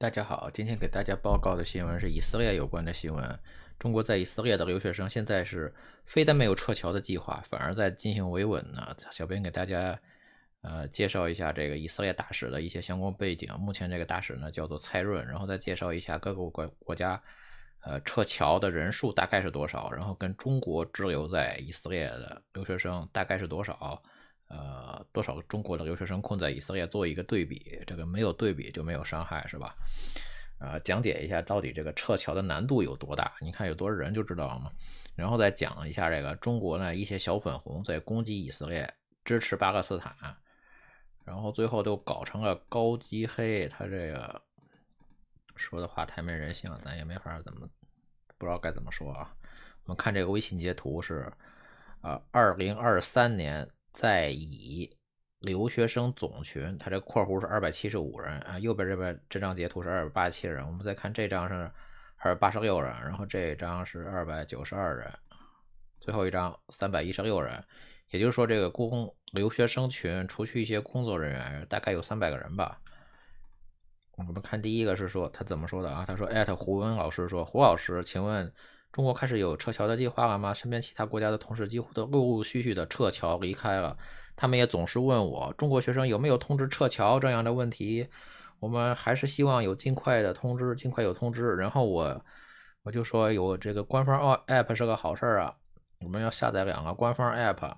大家好，今天给大家报告的新闻是以色列有关的新闻。中国在以色列的留学生现在是非但没有撤侨的计划，反而在进行维稳呢。小编给大家呃介绍一下这个以色列大使的一些相关背景。目前这个大使呢叫做蔡润，然后再介绍一下各个国国家呃撤侨的人数大概是多少，然后跟中国滞留在以色列的留学生大概是多少。呃，多少个中国的留学生困在以色列做一个对比，这个没有对比就没有伤害，是吧？呃，讲解一下到底这个撤侨的难度有多大？你看有多少人就知道了嘛。然后再讲一下这个中国呢一些小粉红在攻击以色列，支持巴勒斯坦，然后最后都搞成了高级黑，他这个说的话太没人性了，咱也没法怎么不知道该怎么说啊。我们看这个微信截图是，呃，二零二三年。在以留学生总群，它这括弧是二百七十五人啊，右边这边这张截图是二百八十七人，我们再看这张是二百八十六人，然后这张是二百九十二人，最后一张三百一十六人，也就是说这个公留学生群除去一些工作人员，大概有三百个人吧。我们看第一个是说他怎么说的啊？他说艾特胡文老师说胡老师，请问。中国开始有撤侨的计划了吗？身边其他国家的同事几乎都陆陆续续的撤侨离开了，他们也总是问我中国学生有没有通知撤侨这样的问题。我们还是希望有尽快的通知，尽快有通知。然后我我就说有这个官方 app 是个好事儿啊，我们要下载两个官方 app。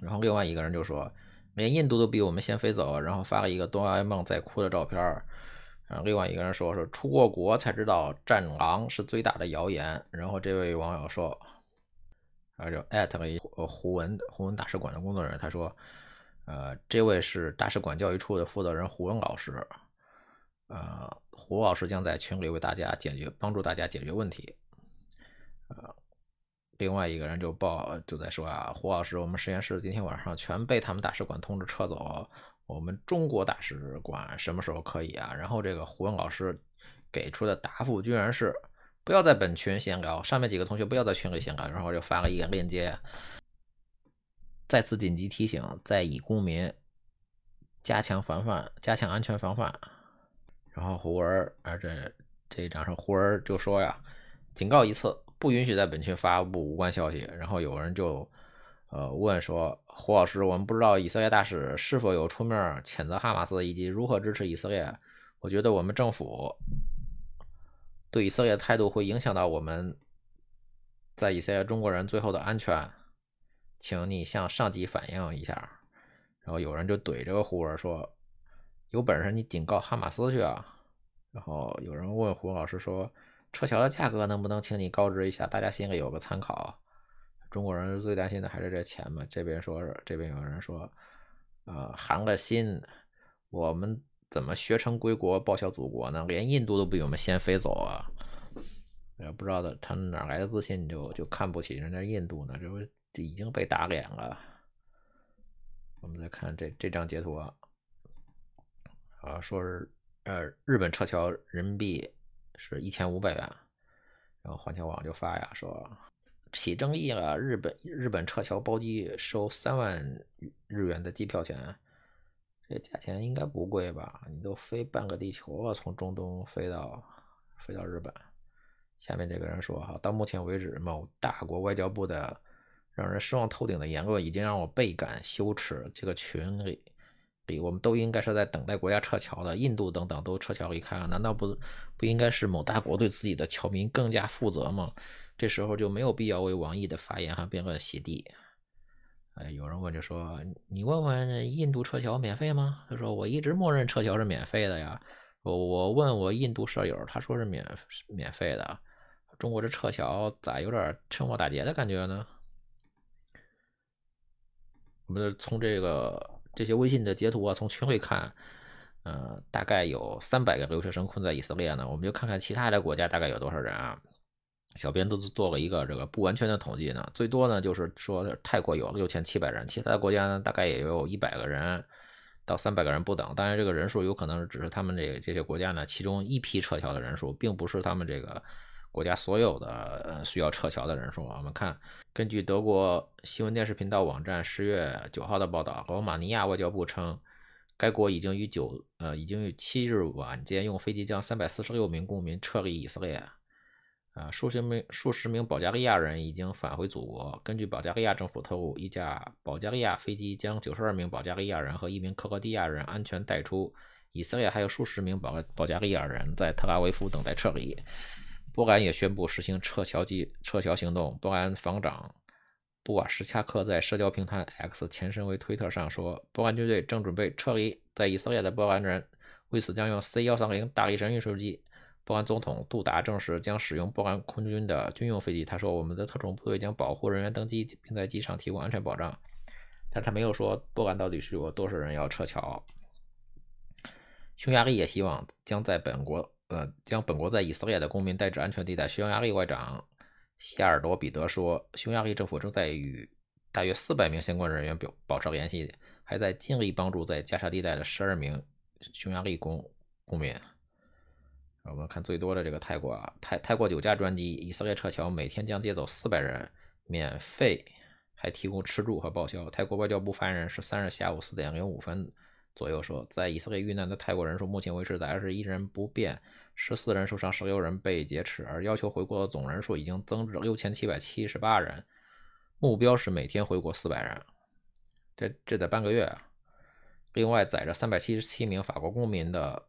然后另外一个人就说连印度都比我们先飞走，然后发了一个哆啦 A 梦在哭的照片。然后另外一个人说是出过国才知道战狼是最大的谣言。然后这位网友说，啊就艾特了一胡文胡文大使馆的工作人员，他说，呃，这位是大使馆教育处的负责人胡文老师，呃，胡老师将在群里为大家解决帮助大家解决问题。呃，另外一个人就报就在说啊，胡老师，我们实验室今天晚上全被他们大使馆通知撤走。我们中国大使馆什么时候可以啊？然后这个胡文老师给出的答复居然是不要在本群闲聊，上面几个同学不要在群里闲聊，然后就发了一个链接。再次紧急提醒，在以公民加强防范，加强安全防范。然后胡文，啊这这一张是胡文就说呀，警告一次，不允许在本群发布无关消息。然后有人就。呃，问说胡老师，我们不知道以色列大使是否有出面谴责哈马斯以及如何支持以色列。我觉得我们政府对以色列态度会影响到我们在以色列中国人最后的安全，请你向上级反映一下。然后有人就怼这个胡文说，有本事你警告哈马斯去啊。然后有人问胡老师说，撤侨的价格能不能请你告知一下，大家心里有个参考。中国人最担心的还是这钱嘛？这边说，这边有人说，呃，寒了心，我们怎么学成归国报效祖国呢？连印度都比我们先飞走啊！也不知道的他哪来的自信，就就看不起人家印度呢？这不已经被打脸了？我们再看这这张截图啊，啊，说是呃，日本撤侨人民币是一千五百元，然后环球网就发呀说。起争议了，日本日本撤侨包机收三万日元的机票钱，这价钱应该不贵吧？你都飞半个地球了，从中东飞到飞到日本。下面这个人说哈，到目前为止，某大国外交部的让人失望透顶的言论已经让我倍感羞耻。这个群里里，我们都应该是在等待国家撤侨的，印度等等都撤侨离开了，难道不不应该是某大国对自己的侨民更加负责吗？这时候就没有必要为王毅的发言和辩论洗地。哎，有人问就说：“你问问印度撤侨免费吗？”他说：“我一直默认撤侨是免费的呀。”我我问我印度舍友，他说是免免费的。中国这撤侨咋有点趁火打劫的感觉呢？我们从这个这些微信的截图啊，从群里看，呃，大概有三百个留学生困在以色列呢。我们就看看其他的国家大概有多少人啊？小编都做了一个这个不完全的统计呢，最多呢就是说泰国有六千七百人，其他的国家呢大概也有一百个人到三百个人不等。当然，这个人数有可能只是他们这这些国家呢其中一批撤侨的人数，并不是他们这个国家所有的呃需要撤侨的人数。我们看，根据德国新闻电视频道网站十月九号的报道，罗马尼亚外交部称，该国已经于九呃已经于七日晚间用飞机将三百四十六名公民撤离以色列。啊，数十名数十名保加利亚人已经返回祖国。根据保加利亚政府透露，一架保加利亚飞机将九十二名保加利亚人和一名克罗地亚人安全带出以色列，还有数十名保保加利亚人在特拉维夫等待撤离。波兰也宣布实行撤侨计撤侨行动。波兰防长布瓦什恰克在社交平台 X（ 前身为推特）上说，波兰军队正准备撤离在以色列的波兰人，为此将用 C 幺三零大力神运输机。波兰总统杜达证实将使用波兰空军的军用飞机。他说：“我们的特种部队将保护人员登机，并在机场提供安全保障。”但他没有说波兰到底是有多少人要撤侨。匈牙利也希望将在本国呃将本国在以色列的公民带至安全地带。匈牙利外长希尔多彼得说：“匈牙利政府正在与大约四百名相关人员表保持联系，还在尽力帮助在加沙地带的十二名匈牙利公公民。”我们看最多的这个泰国啊，泰泰国九架专机，以色列撤侨，每天将接走四百人，免费，还提供吃住和报销。泰国外交部发言人十三日下午四点零五分左右说，在以色列遇难的泰国人数目前维持在二十一人不变，十四人受伤，十六人被劫持，而要求回国的总人数已经增至六千七百七十八人，目标是每天回国四百人。这这得半个月啊！另外，载着三百七十七名法国公民的。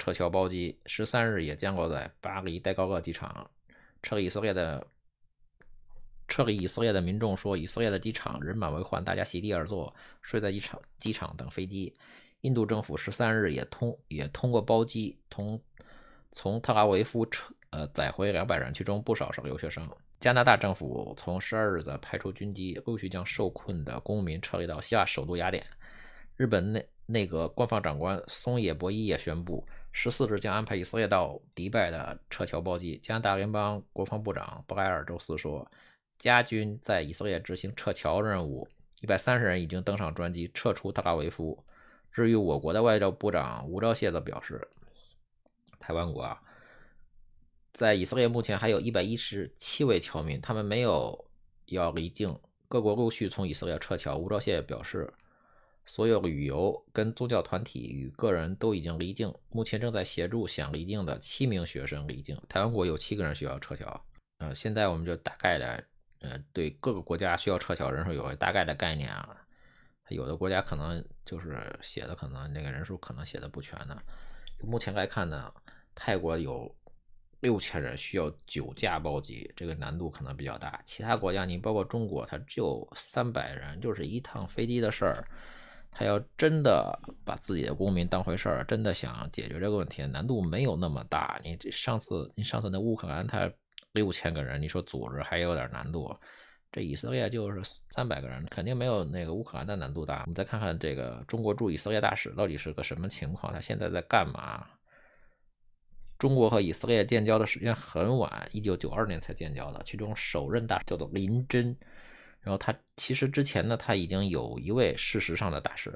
撤侨包机十三日也降落在巴黎戴高乐机场。撤离以色列的撤离以色列的民众说，以色列的机场人满为患，大家席地而坐，睡在机场机场等飞机。印度政府十三日也通也通过包机同从特拉维夫撤呃载回两百人，其中不少是留学生。加拿大政府从十二日的派出军机，陆续将受困的公民撤离到希腊首都雅典。日本内内阁官方长官松野博一也宣布。十四日将安排以色列到迪拜的撤侨包机。加拿大联邦国防部长布莱尔周四说，加军在以色列执行撤侨任务，一百三十人已经登上专机撤出特拉维夫。至于我国的外交部长吴钊燮则表示，台湾国啊，在以色列目前还有一百一十七位侨民，他们没有要离境，各国陆续从以色列撤侨。吴钊燮表示。所有旅游跟宗教团体与个人都已经离境，目前正在协助想离境的七名学生离境。台湾国有七个人需要撤侨。呃，现在我们就大概的，呃，对各个国家需要撤侨人数有个大概的概念啊。有的国家可能就是写的可能那个人数可能写的不全呢。目前来看呢，泰国有六千人需要九架包机，这个难度可能比较大。其他国家你包括中国，它只有三百人，就是一趟飞机的事儿。他要真的把自己的公民当回事儿，真的想解决这个问题，难度没有那么大。你这上次，你上次那乌克兰，他六千个人，你说组织还有点难度。这以色列就是三百个人，肯定没有那个乌克兰的难度大。我们再看看这个中国驻以色列大使到底是个什么情况，他现在在干嘛？中国和以色列建交的时间很晚，一九九二年才建交的，其中首任大使叫做林真。然后他其实之前呢，他已经有一位事实上的大使，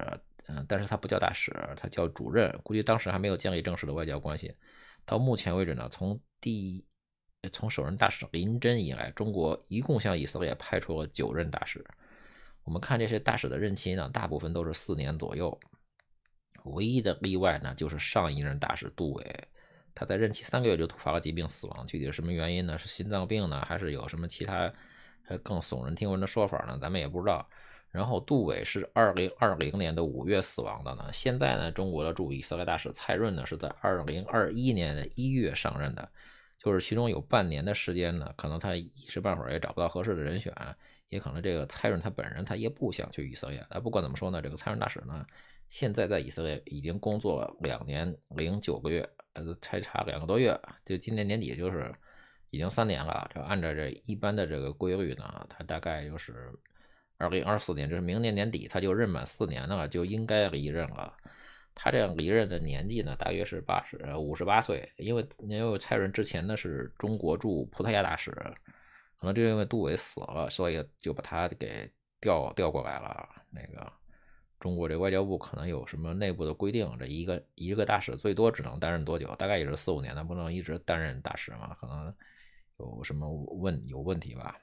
嗯，但是他不叫大使，他叫主任，估计当时还没有建立正式的外交关系。到目前为止呢，从第从首任大使林真以来，中国一共向以色列派出了九任大使。我们看这些大使的任期呢，大部分都是四年左右，唯一的例外呢，就是上一任大使杜伟，他在任期三个月就突发了疾病死亡，具体是什么原因呢？是心脏病呢，还是有什么其他？更耸人听闻的说法呢，咱们也不知道。然后杜伟是二零二零年的五月死亡的呢。现在呢，中国的驻以色列大使蔡润呢是在二零二一年的一月上任的，就是其中有半年的时间呢，可能他一时半会儿也找不到合适的人选，也可能这个蔡润他本人他也不想去以色列。啊，不管怎么说呢，这个蔡润大使呢，现在在以色列已经工作两年零九个月，呃，才差两个多月，就今年年底就是。已经三年了，就按照这一般的这个规律呢，他大概就是二零二四年，就是明年年底，他就任满四年了，就应该离任了。他这样离任的年纪呢，大约是八十五十八岁。因为因为蔡润之前呢是中国驻葡萄牙大使，可能就因为杜伟死了，所以就把他给调调过来了。那个中国这外交部可能有什么内部的规定，这一个一个大使最多只能担任多久？大概也是四五年的，不能一直担任大使嘛？可能。有什么问有问题吧？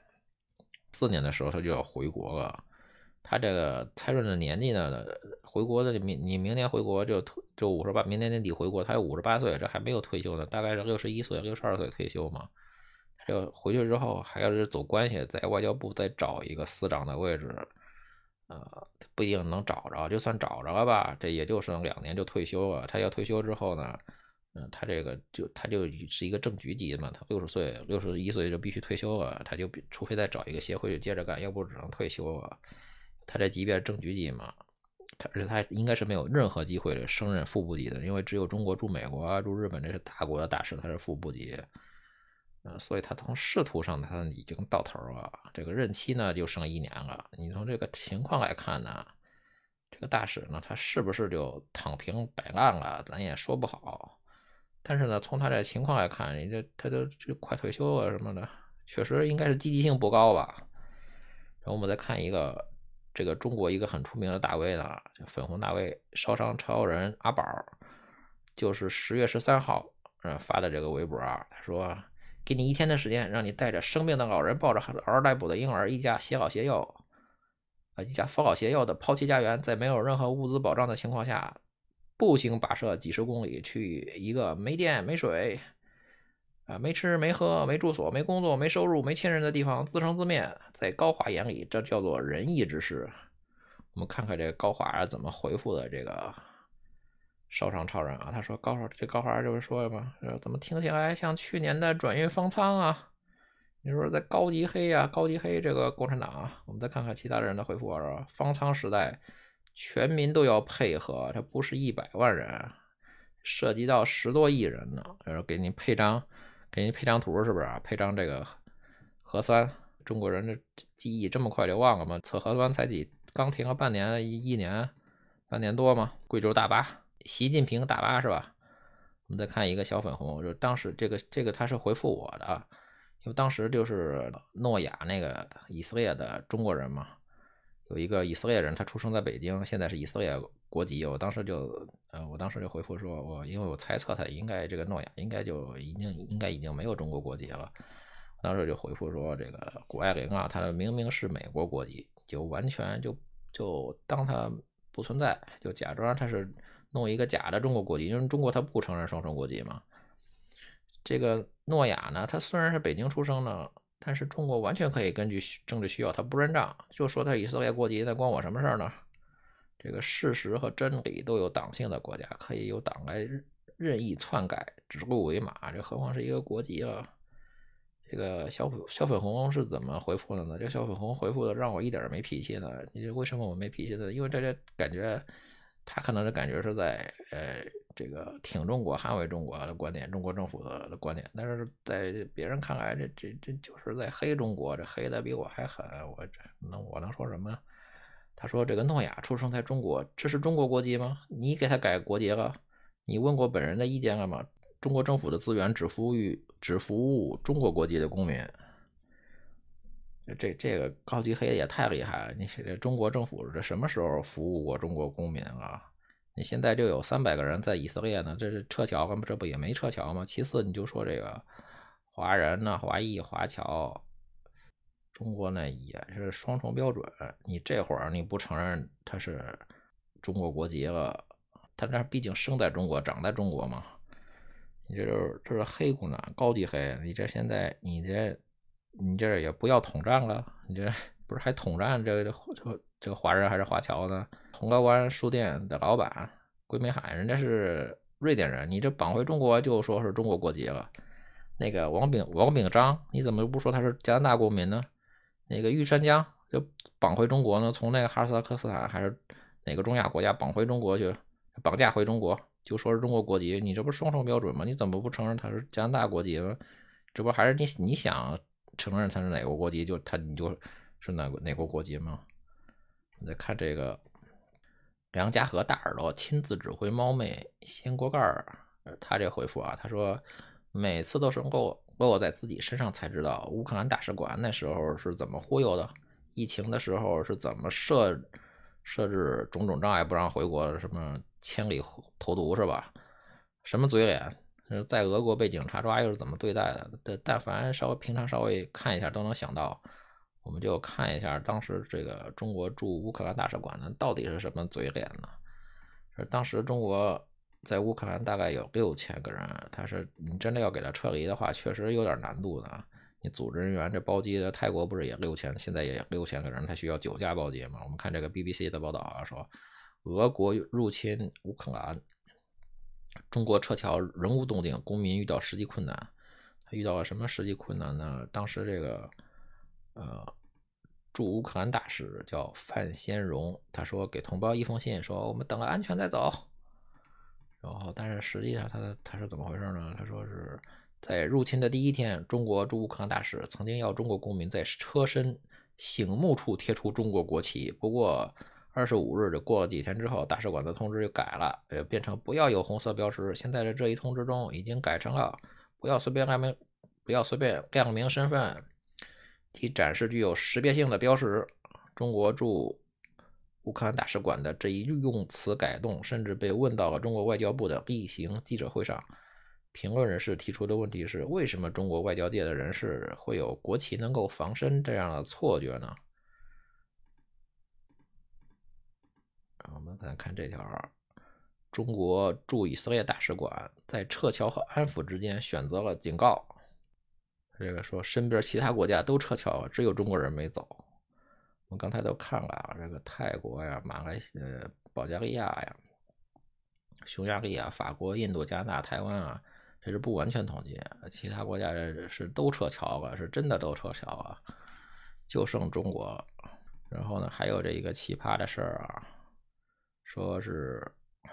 四年的时候他就要回国了。他这个蔡润的年纪呢，回国的明你明年回国就退就五十八，明年年底回国，他有五十八岁，这还没有退休呢，大概是六十一岁、六十二岁退休嘛。就回去之后还要是走关系，在外交部再找一个司长的位置，呃，不一定能找着。就算找着了吧，这也就剩两年就退休了。他要退休之后呢，嗯，他这个就他就是一个正局级嘛，他六十岁、六十一岁就必须退休了，他就除非再找一个协会接着干，要不只能退休了。他这级别正局级嘛，他而且他应该是没有任何机会升任副部级的，因为只有中国驻美国、驻日本这是大国的大使，他是副部级。呃，所以他从仕途上他已经到头了，这个任期呢就剩一年了。你从这个情况来看呢，这个大使呢他是不是就躺平摆烂了，咱也说不好。但是呢，从他这情况来看，你这他都就快退休了什么的，确实应该是积极性不高吧。然后我们再看一个这个中国一个很出名的大 V 呢，就粉红大 V 烧伤超人阿宝，就是十月十三号嗯发的这个微博啊，他说。给你一天的时间，让你带着生病的老人，抱着嗷嗷待哺的婴儿，一家携老携幼，啊，一家扶老携幼的抛弃家园，在没有任何物资保障的情况下，步行跋涉几十公里，去一个没电没水，啊，没吃没喝没住所没工作没收入没亲人的地方，自生自灭。在高华眼里，这叫做仁义之师。我们看看这高华怎么回复的这个。烧伤超人啊，他说高这高华就是说吧，怎么听起来像去年的转运方舱啊？你说在高级黑呀，高级黑这个共产党啊，我们再看看其他人的回复啊，方舱时代，全民都要配合，这不是一百万人，涉及到十多亿人呢。就是给你配张，给你配张图是不是啊？配张这个核酸，中国人的记忆这么快就忘了吗？测核酸才几，刚停了半年一一年，半年多吗？贵州大巴。习近平大巴是吧？我们再看一个小粉红，就当时这个这个他是回复我的啊，因为当时就是诺亚那个以色列的中国人嘛，有一个以色列人，他出生在北京，现在是以色列国籍。我当时就呃，我当时就回复说，我因为我猜测他应该这个诺亚应该就已经应该已经没有中国国籍了。当时就回复说，这个谷爱凌啊，他明明是美国国籍，就完全就就当他不存在，就假装他是。弄一个假的中国国籍，因为中国他不承认双重国籍嘛。这个诺亚呢，他虽然是北京出生的，但是中国完全可以根据政治需要，他不认账，就说他以色列国籍，那关我什么事儿呢？这个事实和真理都有党性的国家，可以由党来任意篡改、指鹿为马，这何况是一个国籍了？这个小粉小粉红是怎么回复的呢？这小粉红回复的让我一点没脾气呢。你为什么我没脾气呢？因为这这感觉。他可能是感觉是在呃这个挺中国、捍卫中国的观点，中国政府的观点，但是在别人看来，这这这就是在黑中国，这黑的比我还狠。我这能我能说什么？他说这个诺亚出生在中国，这是中国国籍吗？你给他改国籍了？你问过本人的意见了吗？中国政府的资源只服务于只服务中国国籍的公民。这这个高级黑也太厉害了！你这中国政府这什么时候服务过中国公民啊？你现在就有三百个人在以色列呢，这是撤侨吗？这不也没撤侨吗？其次，你就说这个华人呢、华裔、华侨，中国呢也是双重标准。你这会儿你不承认他是中国国籍了，他这毕竟生在中国、长在中国嘛。你这就是这是黑共产高级黑，你这现在你这。你这也不要统战了，你这不是还统战这个这这个华人还是华侨呢？铜锣湾书店的老板桂明海，人家是瑞典人，你这绑回中国就说是中国国籍了。那个王炳王炳章，你怎么不说他是加拿大公民呢？那个玉山江就绑回中国呢，从那个哈萨克斯坦还是哪个中亚国家绑回中国去，绑架回中国就说是中国国籍，你这不双重标准吗？你怎么不承认他是加拿大国籍呢？这不还是你你想？承认他是哪国国籍，就他你就是哪哪国国籍吗？你再看这个梁家河大耳朵亲自指挥猫妹掀锅盖儿，他这回复啊，他说每次都是落落在自己身上才知道乌克兰大使馆那时候是怎么忽悠的，疫情的时候是怎么设设置种种障碍不让回国，什么千里投毒是吧？什么嘴脸？在俄国被警察抓又是怎么对待的？但但凡稍微平常稍微看一下都能想到，我们就看一下当时这个中国驻乌克兰大使馆呢到底是什么嘴脸呢？说当时中国在乌克兰大概有六千个人，他是你真的要给他撤离的话，确实有点难度的。你组织人员这包机的泰国不是也六千，现在也六千个人，他需要九架包机嘛？我们看这个 BBC 的报道啊，说俄国入侵乌克兰，中国撤侨仍无动静，公民遇到实际困难。他遇到了什么实际困难呢？当时这个呃驻乌克兰大使叫范先荣，他说给同胞一封信，说我们等了安全再走。然后，但是实际上他他是怎么回事呢？他说是。在入侵的第一天，中国驻乌克兰大使曾经要中国公民在车身醒目处贴出中国国旗。不过，二十五日就过了几天之后，大使馆的通知又改了，呃，变成不要有红色标识。现在的这一通知中已经改成了不要随便亮明，不要随便亮明身份及展示具有识别性的标识。中国驻乌克兰大使馆的这一用词改动，甚至被问到了中国外交部的例行记者会上。评论人士提出的问题是：为什么中国外交界的人士会有国旗能够防身这样的错觉呢？我们再看这条：中国驻以色列大使馆在撤侨和安抚之间选择了警告。这个说身边其他国家都撤侨了，只有中国人没走。我们刚才都看了啊，这个泰国呀、马来西亚、保加利亚呀、匈牙利啊、法国、印度、加拿大、台湾啊。这是不完全统计，其他国家是都撤侨了，是真的都撤侨了，就剩中国。然后呢，还有这一个奇葩的事儿啊，说是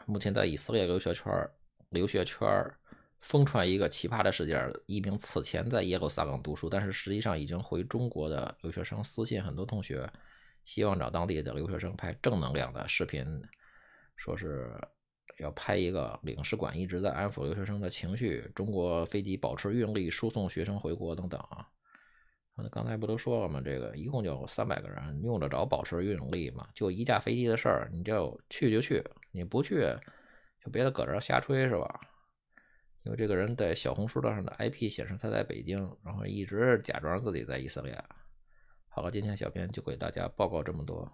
目前在以色列留学圈留学圈疯传一个奇葩的事件：一名此前在耶路撒冷读书，但是实际上已经回中国的留学生私信很多同学，希望找当地的留学生拍正能量的视频，说是。要拍一个领事馆一直在安抚留学生的情绪，中国飞机保持运力输送学生回国等等啊。那刚才不都说了吗？这个一共就三百个人，用得着保持运力吗？就一架飞机的事儿，你就去就去，你不去就别搁这瞎吹是吧？因为这个人在小红书上的 IP 显示他在北京，然后一直假装自己在以色列。好了，今天小编就给大家报告这么多。